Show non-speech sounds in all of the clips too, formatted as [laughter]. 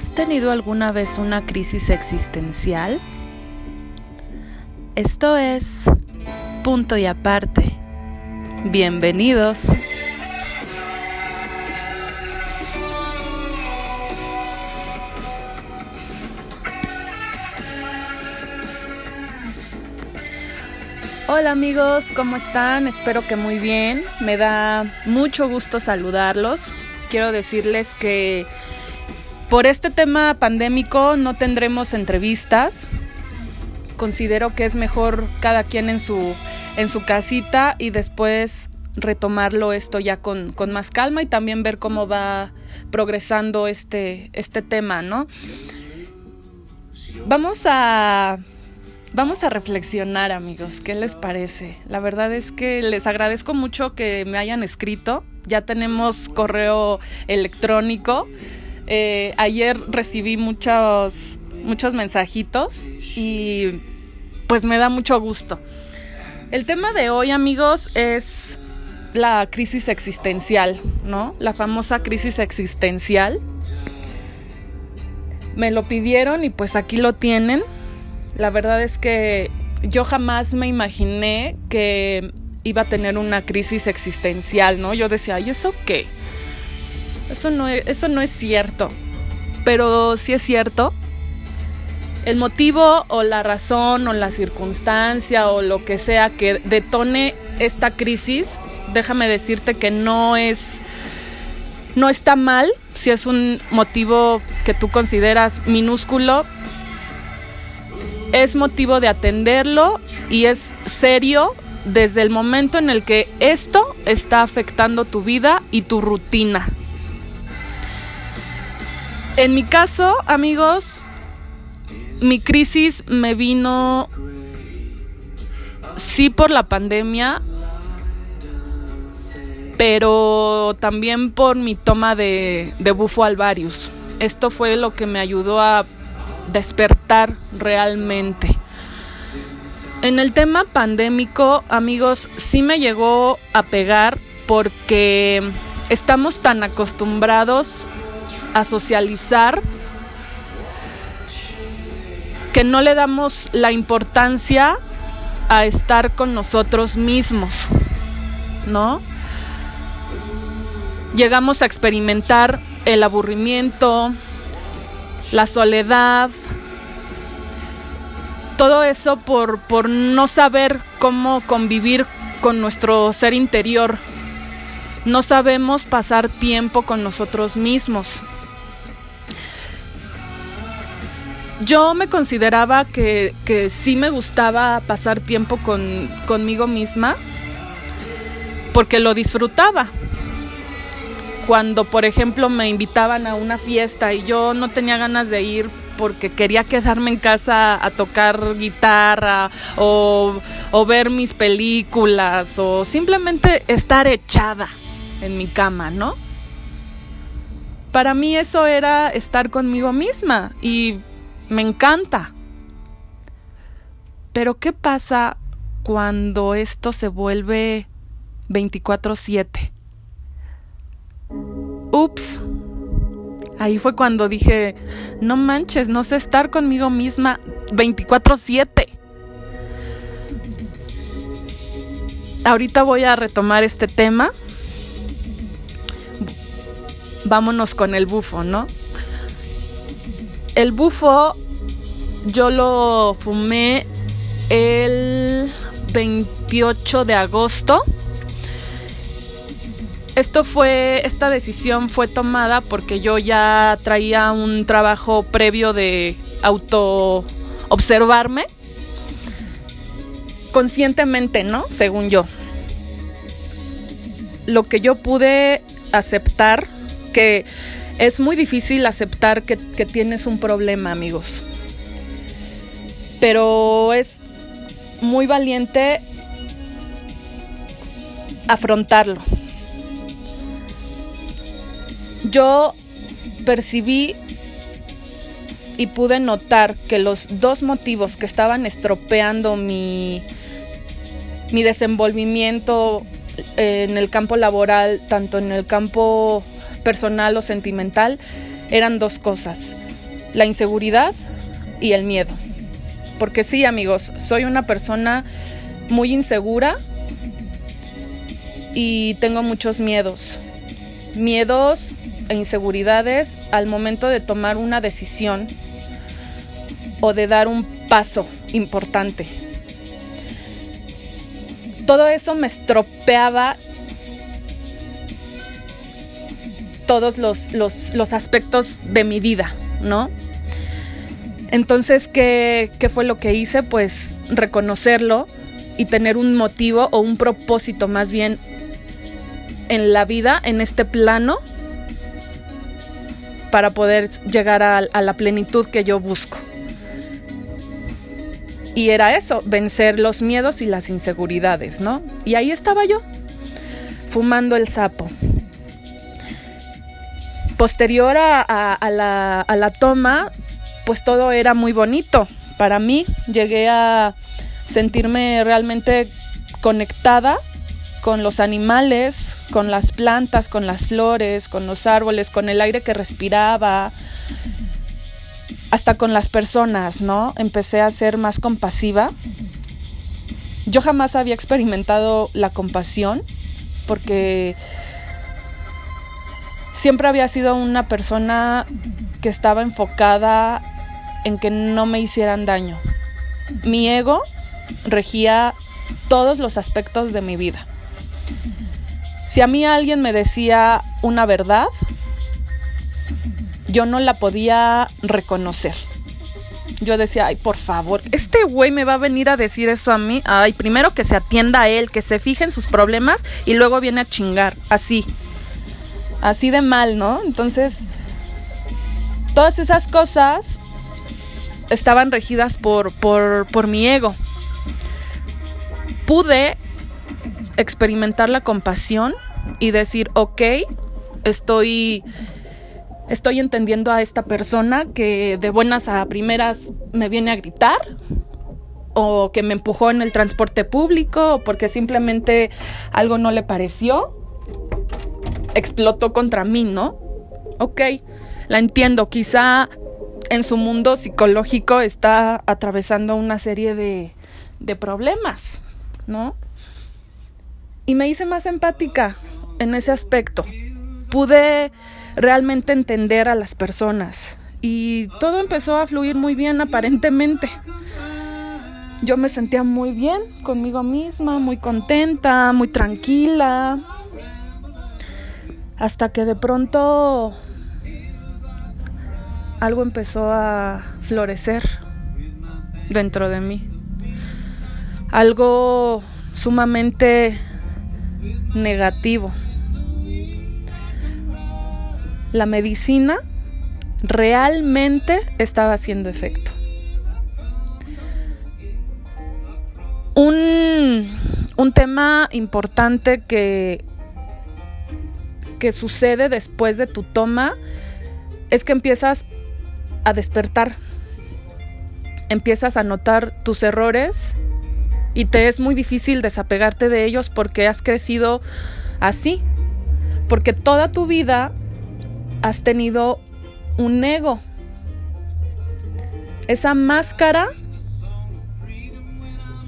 ¿Has tenido alguna vez una crisis existencial? Esto es punto y aparte. Bienvenidos. Hola amigos, ¿cómo están? Espero que muy bien. Me da mucho gusto saludarlos. Quiero decirles que por este tema pandémico no tendremos entrevistas. Considero que es mejor cada quien en su, en su casita y después retomarlo esto ya con, con más calma y también ver cómo va progresando este, este tema, ¿no? Vamos a Vamos a reflexionar amigos, ¿qué les parece? La verdad es que les agradezco mucho que me hayan escrito, ya tenemos correo electrónico, eh, ayer recibí muchos, muchos mensajitos y pues me da mucho gusto. El tema de hoy amigos es la crisis existencial, ¿no? La famosa crisis existencial. Me lo pidieron y pues aquí lo tienen la verdad es que yo jamás me imaginé que iba a tener una crisis existencial, ¿no? Yo decía, ¿y eso qué? Eso no es, eso no es cierto. Pero sí es cierto. El motivo o la razón o la circunstancia o lo que sea que detone esta crisis, déjame decirte que no es no está mal si es un motivo que tú consideras minúsculo, es motivo de atenderlo y es serio desde el momento en el que esto está afectando tu vida y tu rutina. En mi caso, amigos, mi crisis me vino sí por la pandemia, pero también por mi toma de, de bufo alvarius. Esto fue lo que me ayudó a despertar realmente. En el tema pandémico, amigos, sí me llegó a pegar porque estamos tan acostumbrados a socializar que no le damos la importancia a estar con nosotros mismos, ¿no? Llegamos a experimentar el aburrimiento, la soledad, todo eso por, por no saber cómo convivir con nuestro ser interior. No sabemos pasar tiempo con nosotros mismos. Yo me consideraba que, que sí me gustaba pasar tiempo con, conmigo misma porque lo disfrutaba cuando, por ejemplo, me invitaban a una fiesta y yo no tenía ganas de ir porque quería quedarme en casa a tocar guitarra o, o ver mis películas o simplemente estar echada en mi cama, ¿no? Para mí eso era estar conmigo misma y me encanta. Pero ¿qué pasa cuando esto se vuelve 24/7? ups. Ahí fue cuando dije, no manches, no sé estar conmigo misma 24/7. Ahorita voy a retomar este tema. Vámonos con el bufo, ¿no? El bufo yo lo fumé el 28 de agosto esto fue, esta decisión fue tomada porque yo ya traía un trabajo previo de auto observarme conscientemente, ¿no? Según yo. Lo que yo pude aceptar, que es muy difícil aceptar que, tienes un problema, amigos. Pero es muy valiente afrontarlo yo percibí y pude notar que los dos motivos que estaban estropeando mi, mi desenvolvimiento en el campo laboral, tanto en el campo personal o sentimental, eran dos cosas. la inseguridad y el miedo. Porque sí, amigos, soy una persona muy insegura y tengo muchos miedos. Miedos e inseguridades al momento de tomar una decisión o de dar un paso importante. Todo eso me estropeaba todos los, los, aspectos de mi vida, ¿no? Entonces, ¿qué, ¿qué fue lo que hice? Pues reconocerlo y tener un motivo o un propósito más bien en la vida, en este plano, para poder llegar a, la plenitud que yo busco. Y era eso, vencer los miedos y las inseguridades, ¿no? Y ahí estaba yo, fumando el sapo. Posterior a, la, toma, pues todo era muy bonito. Para mí llegué a sentirme realmente conectada con los animales, con las plantas, con las flores, con los árboles, con el aire que respiraba, hasta con las personas, ¿no? Empecé a ser más compasiva. Yo jamás había experimentado la compasión porque siempre había sido una persona que estaba enfocada en que no me hicieran daño. Mi ego regía todos los aspectos de mi vida. Si a mí alguien me decía una verdad, yo no la podía reconocer. Yo decía, ay, por favor, este güey me va a venir a decir eso a mí. Ay, primero que se atienda a él, que se fije en sus problemas y luego viene a chingar. Así. Así de mal, ¿no? Entonces, todas esas cosas estaban regidas por, por, mi ego. Pude experimentar la compasión y decir, ok, estoy, estoy entendiendo a esta persona que de buenas a primeras me viene a gritar o que me empujó en el transporte público o porque simplemente algo no le pareció, explotó contra mí, ¿no? Ok, la entiendo, quizá en su mundo psicológico está atravesando una serie de, de problemas, ¿no? y me hice más empática en ese aspecto. Pude realmente entender a las personas y todo empezó a fluir muy bien aparentemente. Yo me sentía muy bien conmigo misma, muy contenta, muy tranquila. Hasta que de pronto algo empezó a florecer dentro de mí. Algo sumamente negativo. La medicina realmente estaba haciendo efecto. Un, un tema importante que, que sucede después de tu toma es que empiezas a despertar, empiezas a notar tus errores y te es muy difícil desapegarte de ellos porque has crecido así, porque toda tu vida has tenido un ego. Esa máscara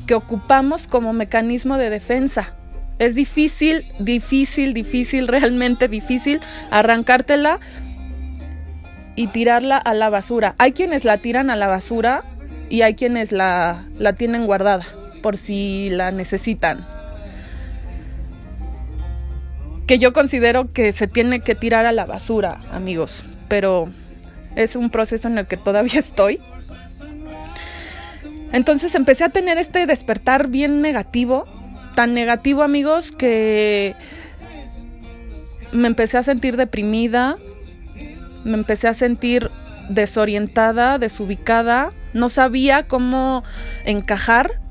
que ocupamos como mecanismo de defensa. Es difícil, difícil, difícil, realmente difícil arrancártela y tirarla a la basura. Hay quienes la tiran a la basura y hay quienes la, la tienen guardada por si la necesitan. Que yo considero que se tiene que tirar a la basura, amigos, pero es un proceso en el que todavía [laughs] estoy. Entonces empecé a tener este despertar bien negativo, tan negativo amigos que me empecé a sentir deprimida, me empecé a sentir desorientada, desubicada, no sabía cómo encajar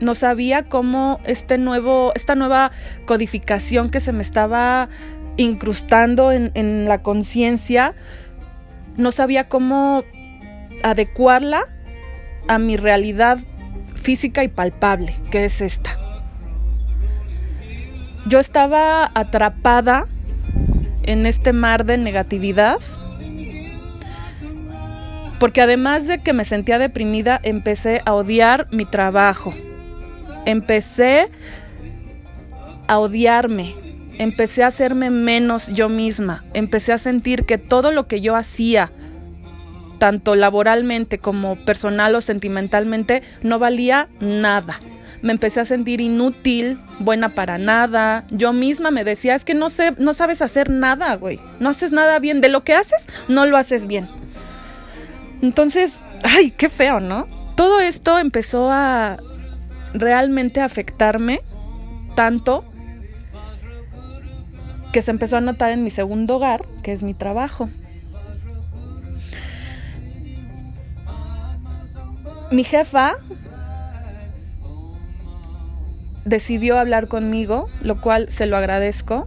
no sabía cómo este nuevo, esta nueva codificación que se me estaba incrustando en, en la conciencia, no sabía cómo adecuarla a mi realidad física y palpable, que es esta. Yo estaba atrapada en este mar de negatividad Porque además de que me sentía deprimida, empecé a odiar mi trabajo. Empecé a odiarme. Empecé a hacerme menos yo misma. Empecé a sentir que todo lo que yo hacía, tanto laboralmente como personal o sentimentalmente, no valía nada. Me empecé a sentir inútil, buena para nada. Yo misma me decía, es que no sé, no sabes hacer nada, güey. No haces nada bien. De lo que haces, no lo haces bien. Entonces, ay, qué feo, ¿no? Todo esto empezó a realmente afectarme tanto que se empezó a notar en mi segundo hogar, que es mi trabajo. Mi jefa decidió hablar conmigo, lo cual se lo agradezco,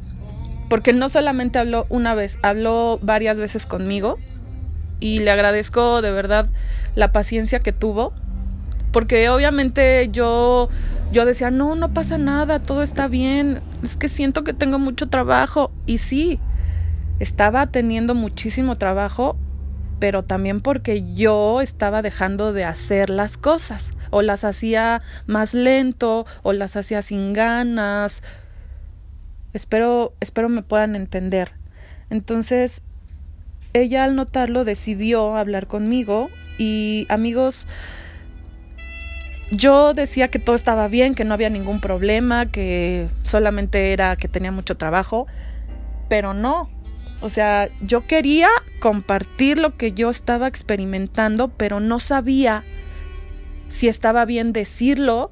porque no solamente habló una vez, habló varias veces conmigo y le agradezco de verdad la paciencia que tuvo, porque obviamente yo yo decía, "No, no pasa nada, todo está bien, es que siento que tengo mucho trabajo." Y sí, estaba teniendo muchísimo trabajo, pero también porque yo estaba dejando de hacer las cosas, o las hacía más lento, o las hacía sin ganas. Espero espero me puedan entender. Entonces, ella al notarlo decidió hablar conmigo y amigos, yo decía que todo estaba bien, que no había ningún problema, que solamente era que tenía mucho trabajo, pero no. O sea, yo quería compartir lo que yo estaba experimentando, pero no sabía si estaba bien decirlo,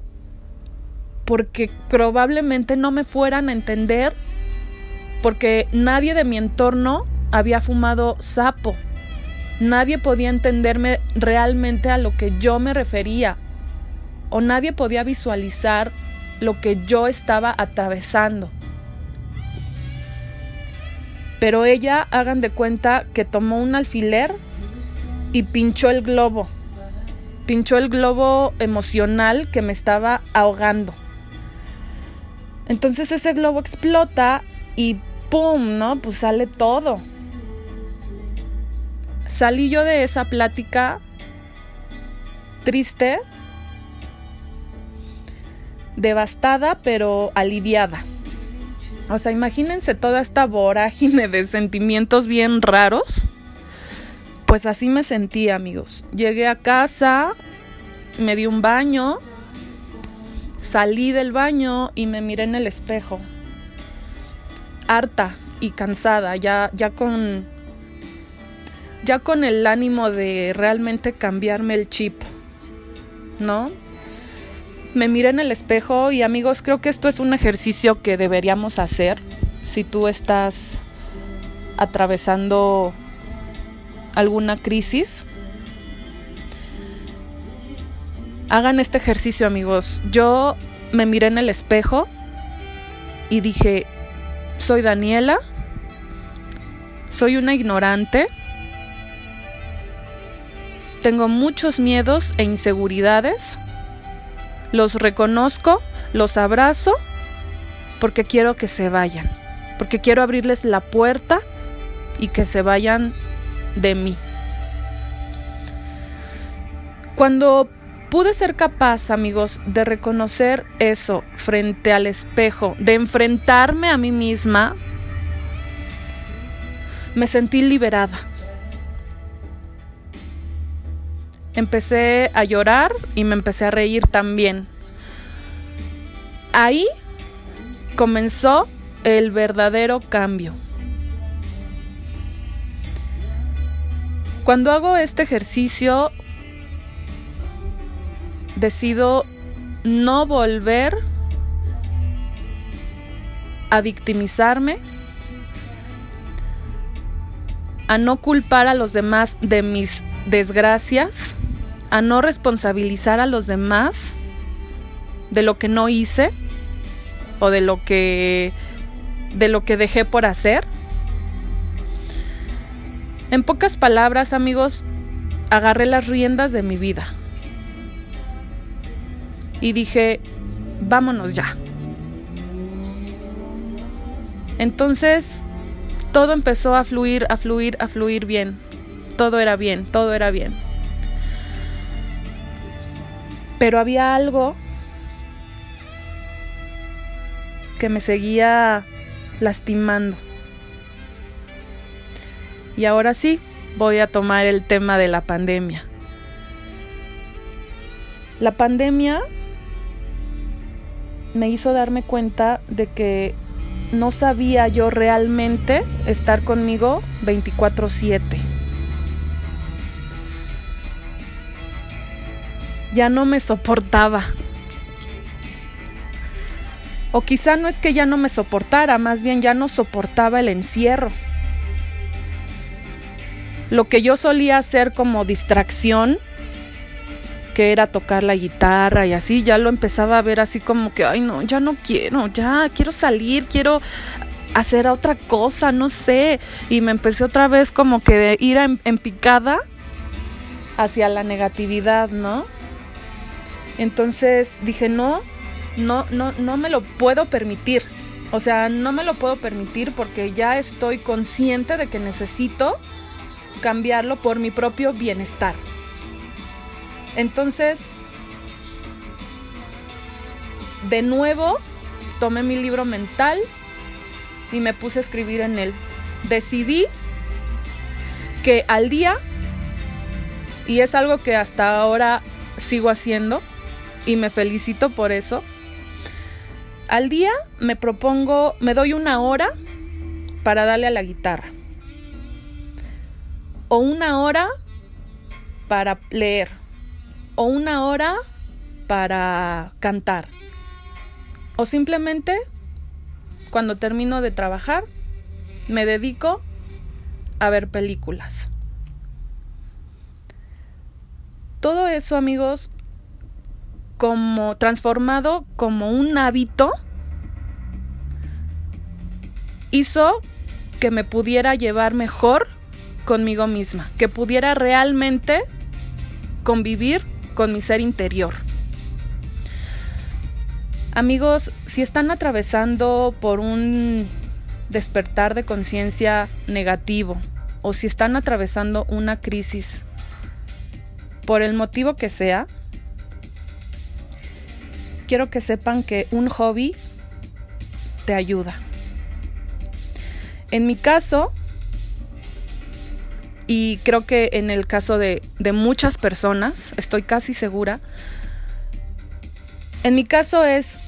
porque probablemente no me fueran a entender, porque nadie de mi entorno había fumado sapo. Nadie podía entenderme realmente a lo que yo me refería o nadie podía visualizar lo que yo estaba atravesando. Pero ella, hagan de cuenta que tomó un alfiler y pinchó el globo. Pinchó el globo emocional que me estaba ahogando. Entonces ese globo explota y ¡pum! ¿No? Pues sale todo. Salí yo de esa plática triste, devastada, pero aliviada. O sea, imagínense toda esta vorágine de sentimientos bien raros. Pues así me sentí, amigos. Llegué a casa, me di un baño, salí del baño y me miré en el espejo. Harta y cansada, ya, ya con ya con el ánimo de realmente cambiarme el chip, ¿no? Me miré en el espejo y amigos, creo que esto es un ejercicio que deberíamos hacer si tú estás atravesando alguna crisis. Hagan este ejercicio, amigos. Yo me miré en el espejo y dije, soy Daniela, soy una ignorante, tengo muchos miedos e inseguridades. Los reconozco, los abrazo porque quiero que se vayan, porque quiero abrirles la puerta y que se vayan de mí. Cuando pude ser capaz, amigos, de reconocer eso frente al espejo, de enfrentarme a mí misma, me sentí liberada. Empecé a llorar y me empecé a reír también. Ahí comenzó el verdadero cambio. Cuando hago este ejercicio, decido no volver a victimizarme, a no culpar a los demás de mis desgracias, a no responsabilizar a los demás de lo que no hice o de lo que de lo que dejé por hacer. En pocas palabras, amigos, agarré las riendas de mi vida. Y dije, vámonos ya. Entonces, todo empezó a fluir, a fluir, a fluir bien. Todo era bien, todo era bien. Pero había algo que me seguía lastimando. Y ahora sí, voy a tomar el tema de la pandemia. La pandemia me hizo darme cuenta de que no sabía yo realmente estar conmigo 24/7. Ya no me soportaba. O quizá no es que ya no me soportara, más bien ya no soportaba el encierro. Lo que yo solía hacer como distracción, que era tocar la guitarra y así, ya lo empezaba a ver así como que, ay no, ya no quiero, ya quiero salir, quiero hacer otra cosa, no sé. Y me empecé otra vez como que ir en, en picada hacia la negatividad, ¿no? Entonces dije, no, no, no, no me lo puedo permitir. O sea, no me lo puedo permitir porque ya estoy consciente de que necesito cambiarlo por mi propio bienestar. Entonces, de nuevo, tomé mi libro mental y me puse a escribir en él. Decidí que al día, y es algo que hasta ahora sigo haciendo, y me felicito por eso, al día me propongo, me doy una hora para darle a la guitarra. O una hora para leer. O una hora para cantar. O simplemente, cuando termino de trabajar, me dedico a ver películas. Todo eso, amigos, como transformado como un hábito, hizo que me pudiera llevar mejor conmigo misma, que pudiera realmente convivir con mi ser interior. Amigos, si están atravesando por un despertar de conciencia negativo o si están atravesando una crisis, por el motivo que sea, quiero que sepan que un hobby te ayuda. En mi caso, y creo que en el caso de, muchas personas, estoy casi segura, en mi caso es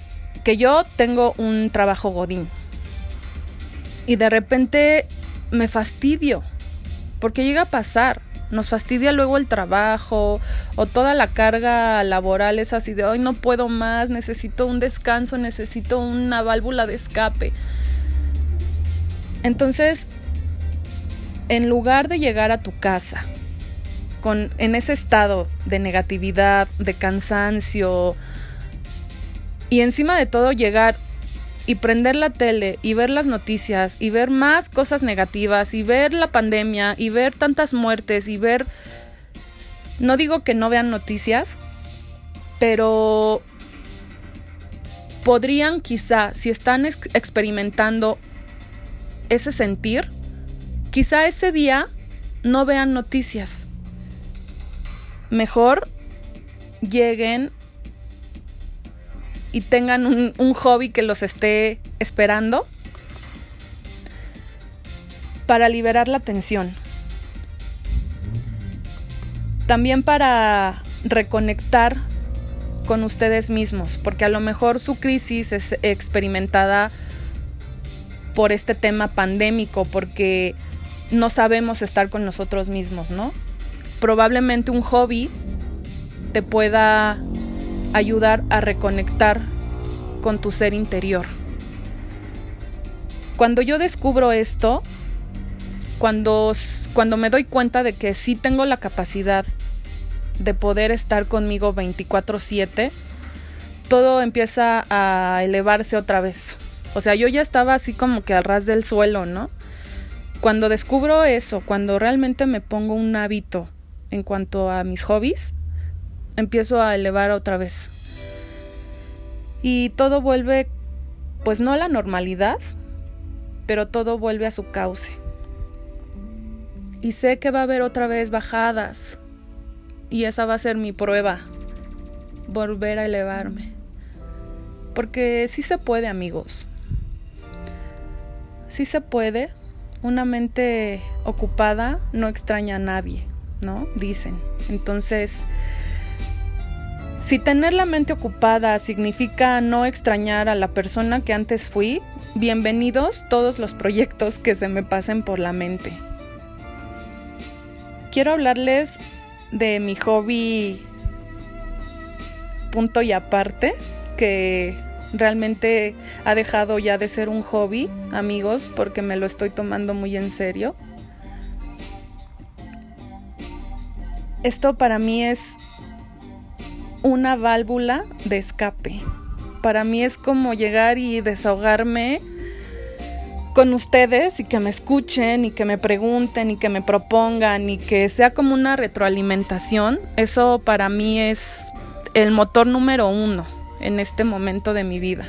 que yo tengo un trabajo godín y de repente me fastidio, porque llega a pasar nos fastidia luego el trabajo o toda la carga laboral es así de, hoy no puedo más, necesito un descanso, necesito una válvula de escape. Entonces, en lugar de llegar a tu casa con, en ese estado de negatividad, de cansancio, y encima de todo llegar y prender la tele y ver las noticias y ver más cosas negativas y ver la pandemia y ver tantas muertes y ver... No digo que no vean noticias, pero podrían quizá, si están experimentando ese sentir, quizá ese día no vean noticias. Mejor lleguen y tengan un, hobby que los esté esperando para liberar la tensión. También para reconectar con ustedes mismos, porque a lo mejor su crisis es experimentada por este tema pandémico, porque no sabemos estar con nosotros mismos, ¿no? Probablemente un hobby te pueda ayudar a reconectar con tu ser interior. Cuando yo descubro esto, cuando, cuando me doy cuenta de que sí tengo la capacidad de poder estar conmigo 24/7, todo empieza a elevarse otra vez. O sea, yo ya estaba así como que al ras del suelo, ¿no? Cuando descubro eso, cuando realmente me pongo un hábito en cuanto a mis hobbies, empiezo a elevar otra vez. Y todo vuelve, pues no a la normalidad, pero todo vuelve a su cauce. Y sé que va a haber otra vez bajadas. Y esa va a ser mi prueba volver a elevarme. Porque sí se puede, amigos. Sí se puede. Una mente ocupada no extraña a nadie, ¿no? Dicen. Entonces, si tener la mente ocupada significa no extrañar a la persona que antes fui, bienvenidos todos los proyectos que se me pasen por la mente. Quiero hablarles de mi hobby punto y aparte, que realmente ha dejado ya de ser un hobby, amigos, porque me lo estoy tomando muy en serio. Esto para mí es una válvula de escape. Para mí es como llegar y desahogarme con ustedes y que me escuchen y que me pregunten y que me propongan y que sea como una retroalimentación. Eso para mí es el motor número uno en este momento de mi vida.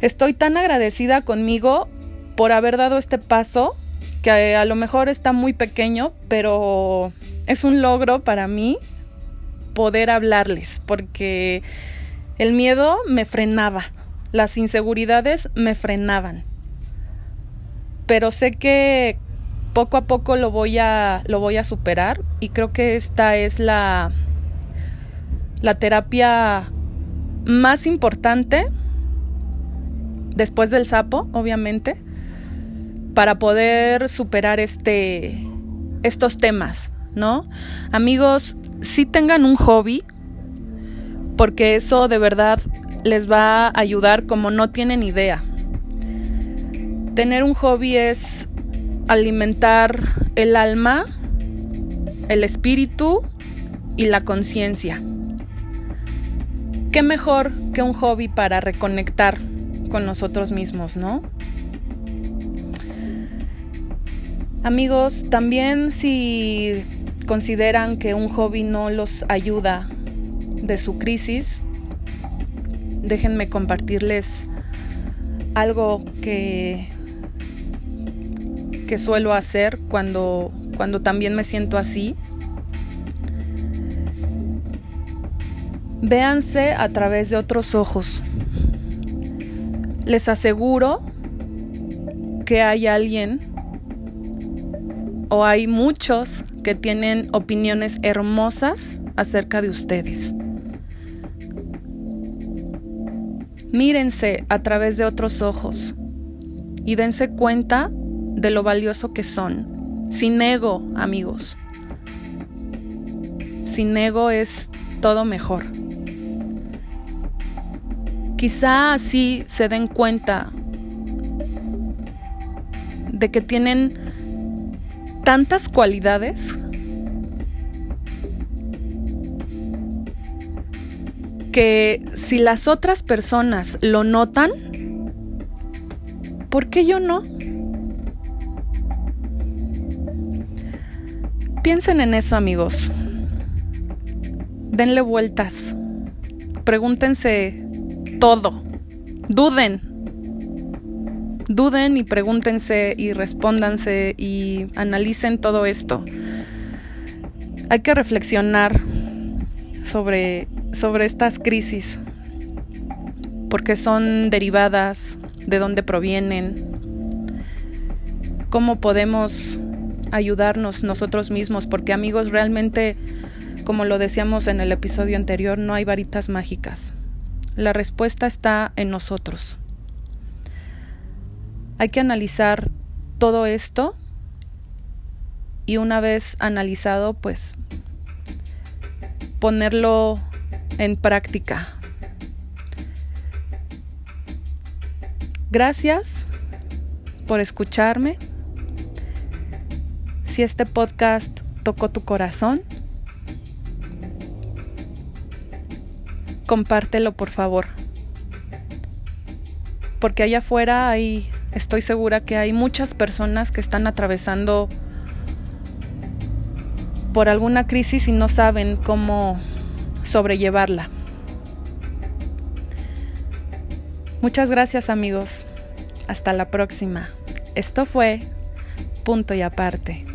Estoy tan agradecida conmigo por haber dado este paso que a lo mejor está muy pequeño, pero es un logro para mí poder hablarles, porque el miedo me frenaba, las inseguridades me frenaban. Pero sé que poco a poco lo voy a lo voy a superar y creo que esta es la la terapia más importante después del sapo, obviamente, para poder superar este estos temas, ¿no? Amigos, si tengan un hobby, porque eso de verdad les va a ayudar como no tienen idea. Tener un hobby es alimentar el alma, el espíritu y la conciencia. ¿Qué mejor que un hobby para reconectar con nosotros mismos, no? Amigos, también si consideran que un hobby no los ayuda de su crisis, déjenme compartirles algo que, que suelo hacer cuando, cuando también me siento así. Véanse a través de otros ojos. Les aseguro que hay alguien o hay muchos que tienen opiniones hermosas acerca de ustedes. Mírense a través de otros ojos y dense cuenta de lo valioso que son. Sin ego, amigos. Sin ego es todo mejor. Quizá así se den cuenta de que tienen tantas cualidades que si las otras personas lo notan, ¿por qué yo no? Piensen en eso amigos. Denle vueltas. Pregúntense todo. Duden duden y pregúntense y respóndanse y analicen todo esto. Hay que reflexionar sobre, sobre estas crisis, porque son derivadas, de dónde provienen, cómo podemos ayudarnos nosotros mismos, porque amigos, realmente, como lo decíamos en el episodio anterior, no hay varitas mágicas. La respuesta está en nosotros. Hay que analizar todo esto y una vez analizado, pues ponerlo en práctica. Gracias por escucharme. Si este podcast tocó tu corazón, compártelo por favor. Porque allá afuera hay Estoy segura que hay muchas personas que están atravesando por alguna crisis y no saben cómo sobrellevarla. Muchas gracias amigos. Hasta la próxima. Esto fue punto y aparte.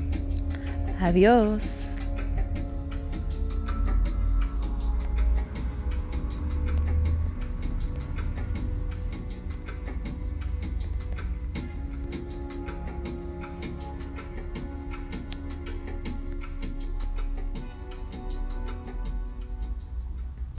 Adiós.